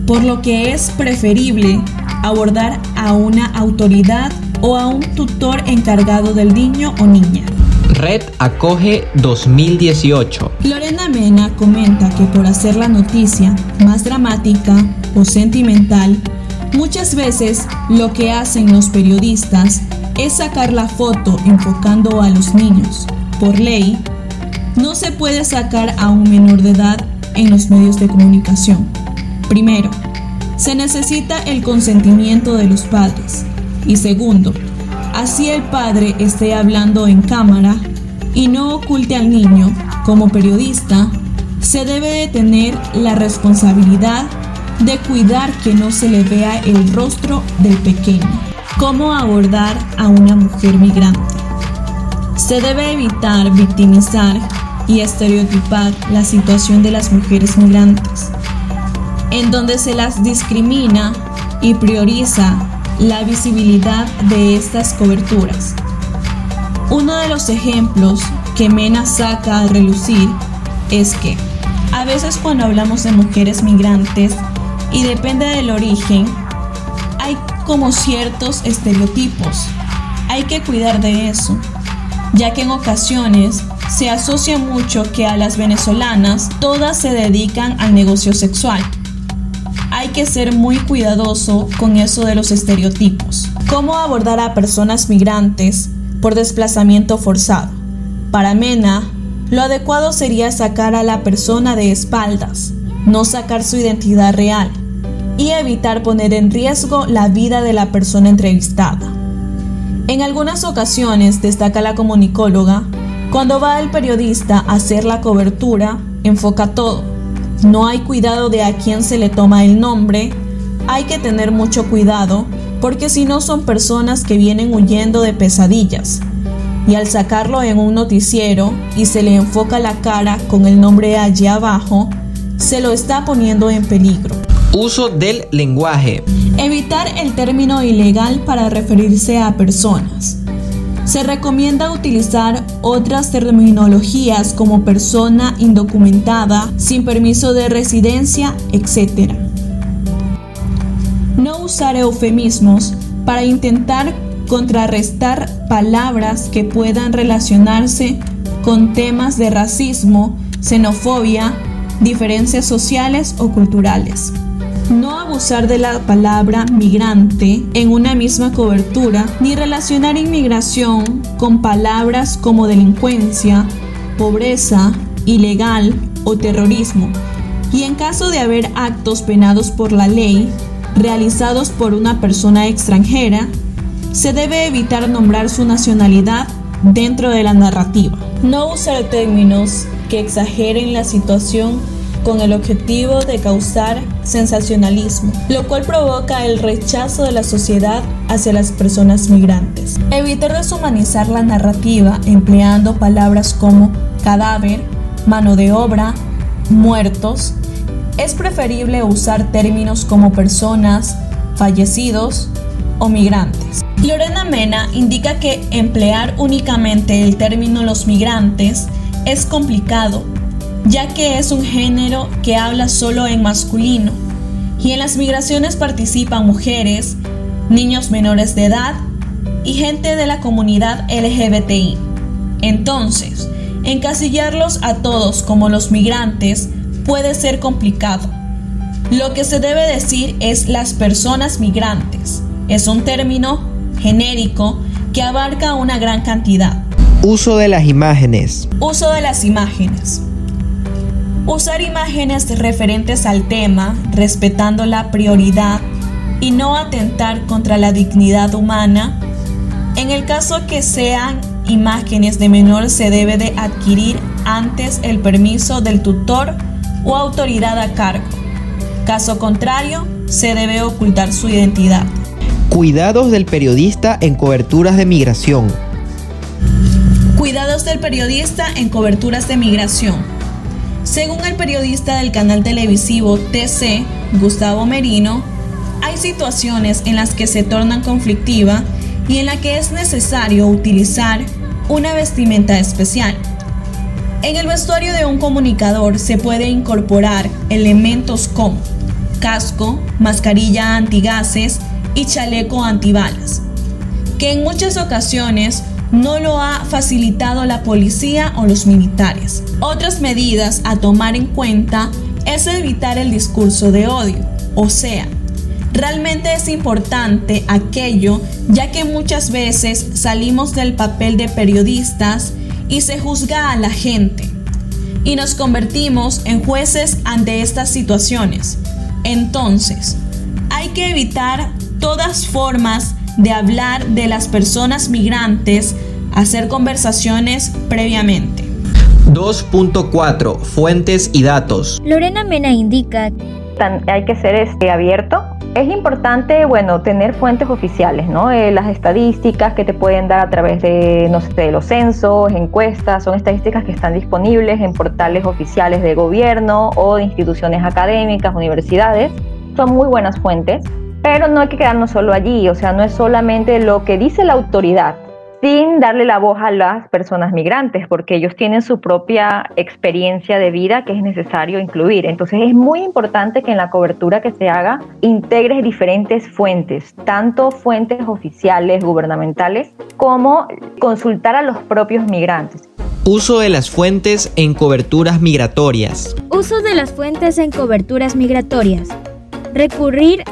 por lo que es preferible abordar a una autoridad o a un tutor encargado del niño o niña. Red Acoge 2018. Lorena Mena comenta que por hacer la noticia más dramática o sentimental, muchas veces lo que hacen los periodistas es sacar la foto enfocando a los niños. Por ley, no se puede sacar a un menor de edad en los medios de comunicación. Primero, se necesita el consentimiento de los padres. Y segundo, así el padre esté hablando en cámara y no oculte al niño, como periodista, se debe de tener la responsabilidad de cuidar que no se le vea el rostro del pequeño. ¿Cómo abordar a una mujer migrante? Se debe evitar victimizar y estereotipar la situación de las mujeres migrantes, en donde se las discrimina y prioriza la visibilidad de estas coberturas. Uno de los ejemplos que Mena saca a relucir es que a veces cuando hablamos de mujeres migrantes y depende del origen, hay como ciertos estereotipos. Hay que cuidar de eso, ya que en ocasiones se asocia mucho que a las venezolanas todas se dedican al negocio sexual hay que ser muy cuidadoso con eso de los estereotipos. ¿Cómo abordar a personas migrantes por desplazamiento forzado? Para Mena, lo adecuado sería sacar a la persona de espaldas, no sacar su identidad real y evitar poner en riesgo la vida de la persona entrevistada. En algunas ocasiones, destaca la comunicóloga, cuando va el periodista a hacer la cobertura, enfoca todo no hay cuidado de a quién se le toma el nombre, hay que tener mucho cuidado porque si no son personas que vienen huyendo de pesadillas. Y al sacarlo en un noticiero y se le enfoca la cara con el nombre allí abajo, se lo está poniendo en peligro. Uso del lenguaje. Evitar el término ilegal para referirse a personas. Se recomienda utilizar otras terminologías como persona indocumentada, sin permiso de residencia, etc. No usar eufemismos para intentar contrarrestar palabras que puedan relacionarse con temas de racismo, xenofobia, diferencias sociales o culturales. No abusar de la palabra migrante en una misma cobertura, ni relacionar inmigración con palabras como delincuencia, pobreza, ilegal o terrorismo. Y en caso de haber actos penados por la ley, realizados por una persona extranjera, se debe evitar nombrar su nacionalidad dentro de la narrativa. No usar términos que exageren la situación con el objetivo de causar sensacionalismo, lo cual provoca el rechazo de la sociedad hacia las personas migrantes. Evitar deshumanizar la narrativa empleando palabras como cadáver, mano de obra, muertos, es preferible usar términos como personas, fallecidos o migrantes. Lorena Mena indica que emplear únicamente el término los migrantes es complicado, ya que es un género que habla solo en masculino, y en las migraciones participan mujeres, niños menores de edad y gente de la comunidad LGBTI. Entonces, encasillarlos a todos como los migrantes puede ser complicado. Lo que se debe decir es las personas migrantes. Es un término genérico que abarca una gran cantidad. Uso de las imágenes. Uso de las imágenes. Usar imágenes referentes al tema, respetando la prioridad y no atentar contra la dignidad humana. En el caso que sean imágenes de menor se debe de adquirir antes el permiso del tutor o autoridad a cargo. Caso contrario, se debe ocultar su identidad. Cuidados del periodista en coberturas de migración. Cuidados del periodista en coberturas de migración. Según el periodista del canal televisivo TC, Gustavo Merino, hay situaciones en las que se tornan conflictiva y en la que es necesario utilizar una vestimenta especial. En el vestuario de un comunicador se puede incorporar elementos como casco, mascarilla antigases y chaleco antibalas, que en muchas ocasiones no lo ha facilitado la policía o los militares. Otras medidas a tomar en cuenta es evitar el discurso de odio, o sea, realmente es importante aquello ya que muchas veces salimos del papel de periodistas y se juzga a la gente y nos convertimos en jueces ante estas situaciones. Entonces, hay que evitar todas formas de hablar de las personas migrantes, hacer conversaciones previamente. 2.4 Fuentes y datos. Lorena Mena indica hay que ser este, abierto es importante, bueno, tener fuentes oficiales, ¿no? Eh, las estadísticas que te pueden dar a través de, no sé, de los censos, encuestas, son estadísticas que están disponibles en portales oficiales de gobierno o de instituciones académicas, universidades. Son muy buenas fuentes, pero no hay que quedarnos solo allí, o sea, no es solamente lo que dice la autoridad, sin darle la voz a las personas migrantes, porque ellos tienen su propia experiencia de vida que es necesario incluir. Entonces es muy importante que en la cobertura que se haga integres diferentes fuentes, tanto fuentes oficiales, gubernamentales, como consultar a los propios migrantes. Uso de las fuentes en coberturas migratorias. Uso de las fuentes en coberturas migratorias. Recurrir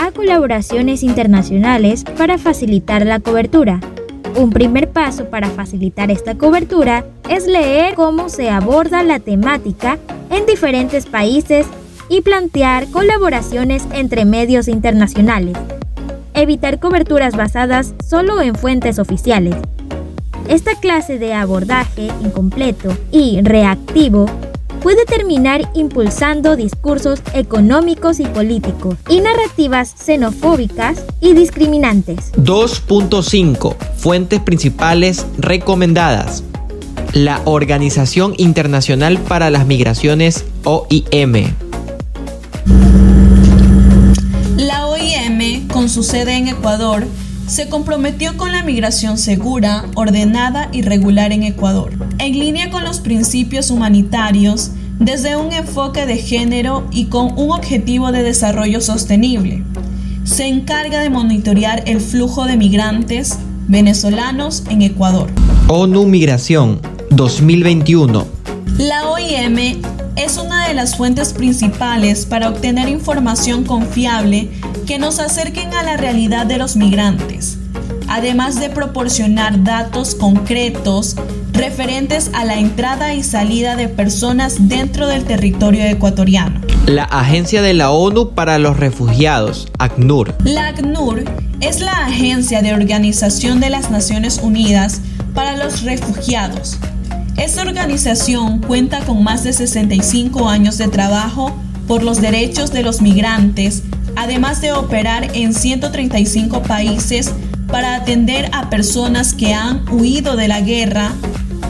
a colaboraciones internacionales para facilitar la cobertura un primer paso para facilitar esta cobertura es leer cómo se aborda la temática en diferentes países y plantear colaboraciones entre medios internacionales. Evitar coberturas basadas solo en fuentes oficiales. Esta clase de abordaje incompleto y reactivo puede terminar impulsando discursos económicos y políticos y narrativas xenofóbicas y discriminantes. 2.5 Fuentes principales recomendadas. La Organización Internacional para las Migraciones OIM. La OIM, con su sede en Ecuador, se comprometió con la migración segura, ordenada y regular en Ecuador, en línea con los principios humanitarios, desde un enfoque de género y con un objetivo de desarrollo sostenible. Se encarga de monitorear el flujo de migrantes venezolanos en Ecuador. ONU Migración 2021. La OIM es una de las fuentes principales para obtener información confiable que nos acerquen a la realidad de los migrantes, además de proporcionar datos concretos referentes a la entrada y salida de personas dentro del territorio ecuatoriano. La Agencia de la ONU para los Refugiados, ACNUR. La ACNUR es la Agencia de Organización de las Naciones Unidas para los Refugiados Esta organización cuenta con más de 65 años de trabajo por los derechos de los migrantes, además de operar en 135 países para atender a personas que han huido de la guerra,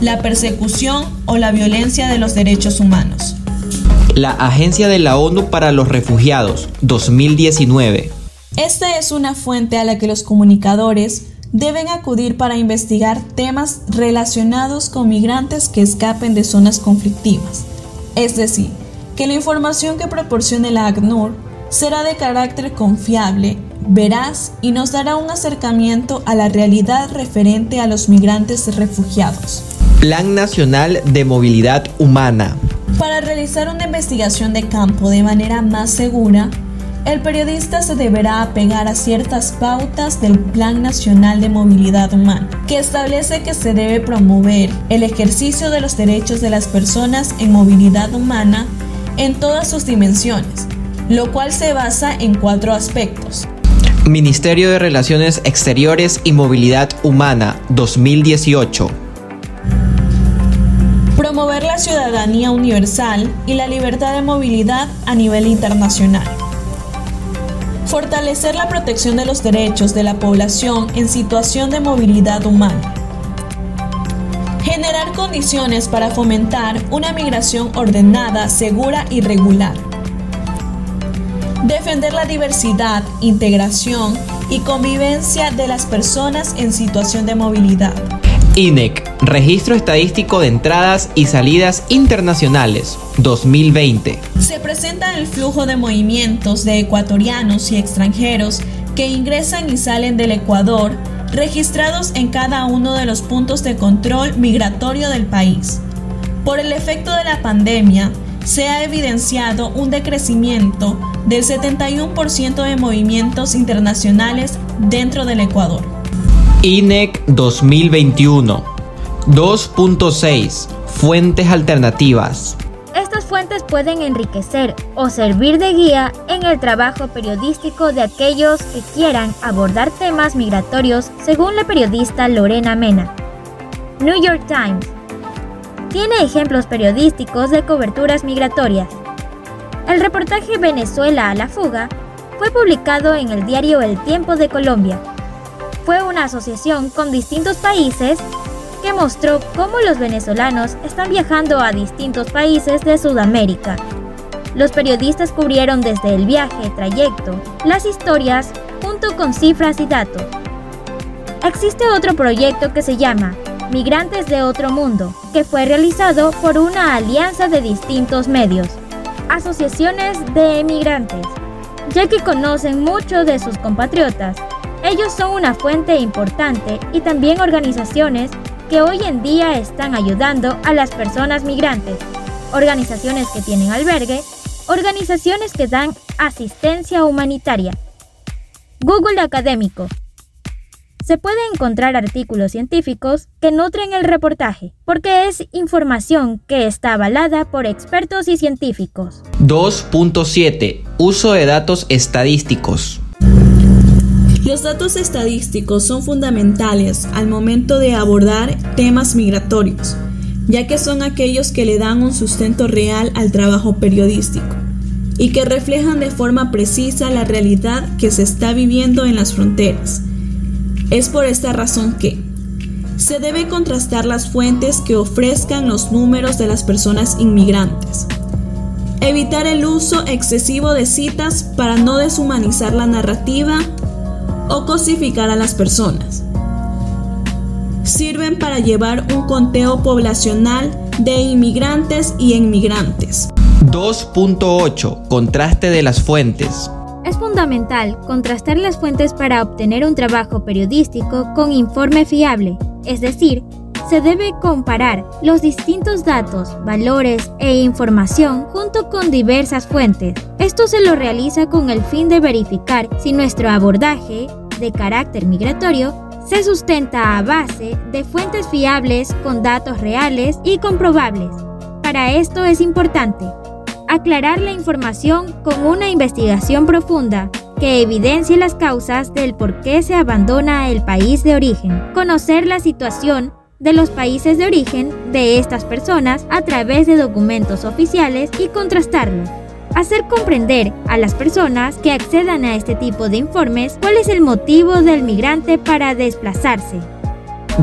la persecución o la violencia de los derechos humanos. La Agencia de la ONU para los Refugiados, 2019. Esta es una fuente a la que los comunicadores deben acudir para investigar temas relacionados con migrantes que escapen de zonas conflictivas. Es decir, que la información que proporcione la ACNUR será de carácter confiable, veraz y nos dará un acercamiento a la realidad referente a los migrantes refugiados. Plan Nacional de Movilidad Humana. Para realizar una investigación de campo de manera más segura, el periodista se deberá apegar a ciertas pautas del Plan Nacional de Movilidad Humana, que establece que se debe promover el ejercicio de los derechos de las personas en movilidad humana en todas sus dimensiones, lo cual se basa en cuatro aspectos. Ministerio de Relaciones Exteriores y Movilidad Humana 2018 promover la ciudadanía universal y la libertad de movilidad a nivel internacional. Fortalecer la protección de los derechos de la población en situación de movilidad humana. Generar condiciones para fomentar una migración ordenada, segura y regular. Defender la diversidad, integración y convivencia de las personas en situación de movilidad. INEC, Registro Estadístico de Entradas y Salidas Internacionales, 2020. Se presenta el flujo de movimientos de ecuatorianos y extranjeros que ingresan y salen del Ecuador, registrados en cada uno de los puntos de control migratorio del país. Por el efecto de la pandemia, se ha evidenciado un decrecimiento del 71% de movimientos internacionales dentro del Ecuador. INEC 2021 2.6 Fuentes alternativas Estas fuentes pueden enriquecer o servir de guía en el trabajo periodístico de aquellos que quieran abordar temas migratorios según la periodista Lorena Mena. New York Times tiene ejemplos periodísticos de coberturas migratorias. El reportaje Venezuela a la fuga fue publicado en el diario El Tiempo de Colombia fue una asociación con distintos países que mostró cómo los venezolanos están viajando a distintos países de Sudamérica. Los periodistas cubrieron desde el viaje, trayecto, las historias, junto con cifras y datos. Existe otro proyecto que se llama Migrantes de Otro Mundo, que fue realizado por una alianza de distintos medios, asociaciones de emigrantes, ya que conocen mucho de sus compatriotas ellos son una fuente importante y también organizaciones que hoy en día están ayudando a las personas migrantes, organizaciones que tienen albergue, organizaciones que dan asistencia humanitaria. Google Académico. Se puede encontrar artículos científicos que nutren el reportaje, porque es información que está avalada por expertos y científicos. 2.7. Uso de datos estadísticos. Los datos estadísticos son fundamentales al momento de abordar temas migratorios, ya que son aquellos que le dan un sustento real al trabajo periodístico y que reflejan de forma precisa la realidad que se está viviendo en las fronteras. Es por esta razón que se debe contrastar las fuentes que ofrezcan los números de las personas inmigrantes. Evitar el uso excesivo de citas para no deshumanizar la narrativa o cosificar a las personas. Sirven para llevar un conteo poblacional de inmigrantes y inmigrantes. 2.8 Contraste de las fuentes. Es fundamental contrastar las fuentes para obtener un trabajo periodístico con informe fiable, es decir, se debe comparar los distintos datos, valores e información junto con diversas fuentes. Esto se lo realiza con el fin de verificar si nuestro abordaje de carácter migratorio se sustenta a base de fuentes fiables con datos reales y comprobables. Para esto es importante aclarar la información con una investigación profunda que evidencie las causas del por qué se abandona el país de origen, conocer la situación de los países de origen de estas personas a través de documentos oficiales y contrastarlo. Hacer comprender a las personas que accedan a este tipo de informes cuál es el motivo del migrante para desplazarse.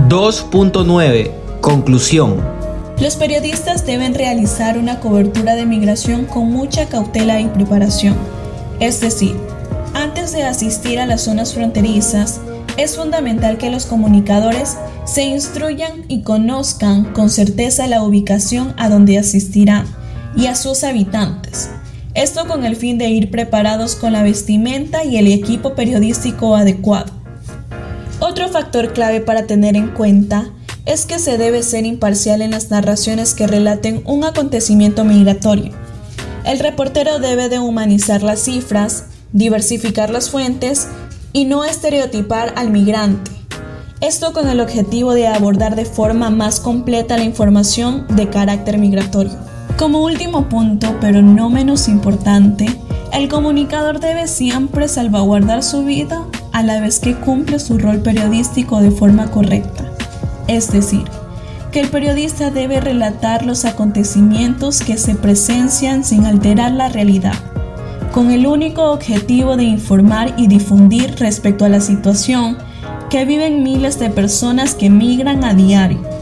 2.9 Conclusión los periodistas deben realizar una cobertura de migración con mucha cautela y preparación. Es decir, antes de asistir a las zonas fronterizas, es fundamental que los comunicadores se instruyan y conozcan con certeza la ubicación a donde asistirán y a sus habitantes. Esto con el fin de ir preparados con la vestimenta y el equipo periodístico adecuado. Otro factor clave para tener en cuenta es que se debe ser imparcial en las narraciones que relaten un acontecimiento migratorio. El reportero debe de humanizar las cifras, diversificar las fuentes y no estereotipar al migrante. Esto con el objetivo de abordar de forma más completa la información de carácter migratorio. Como último punto, pero no menos importante, el comunicador debe siempre salvaguardar su vida a la vez que cumple su rol periodístico de forma correcta. Es decir, que el periodista debe relatar los acontecimientos que se presencian sin alterar la realidad, con el único objetivo de informar y difundir respecto a la situación que viven miles de personas que migran a diario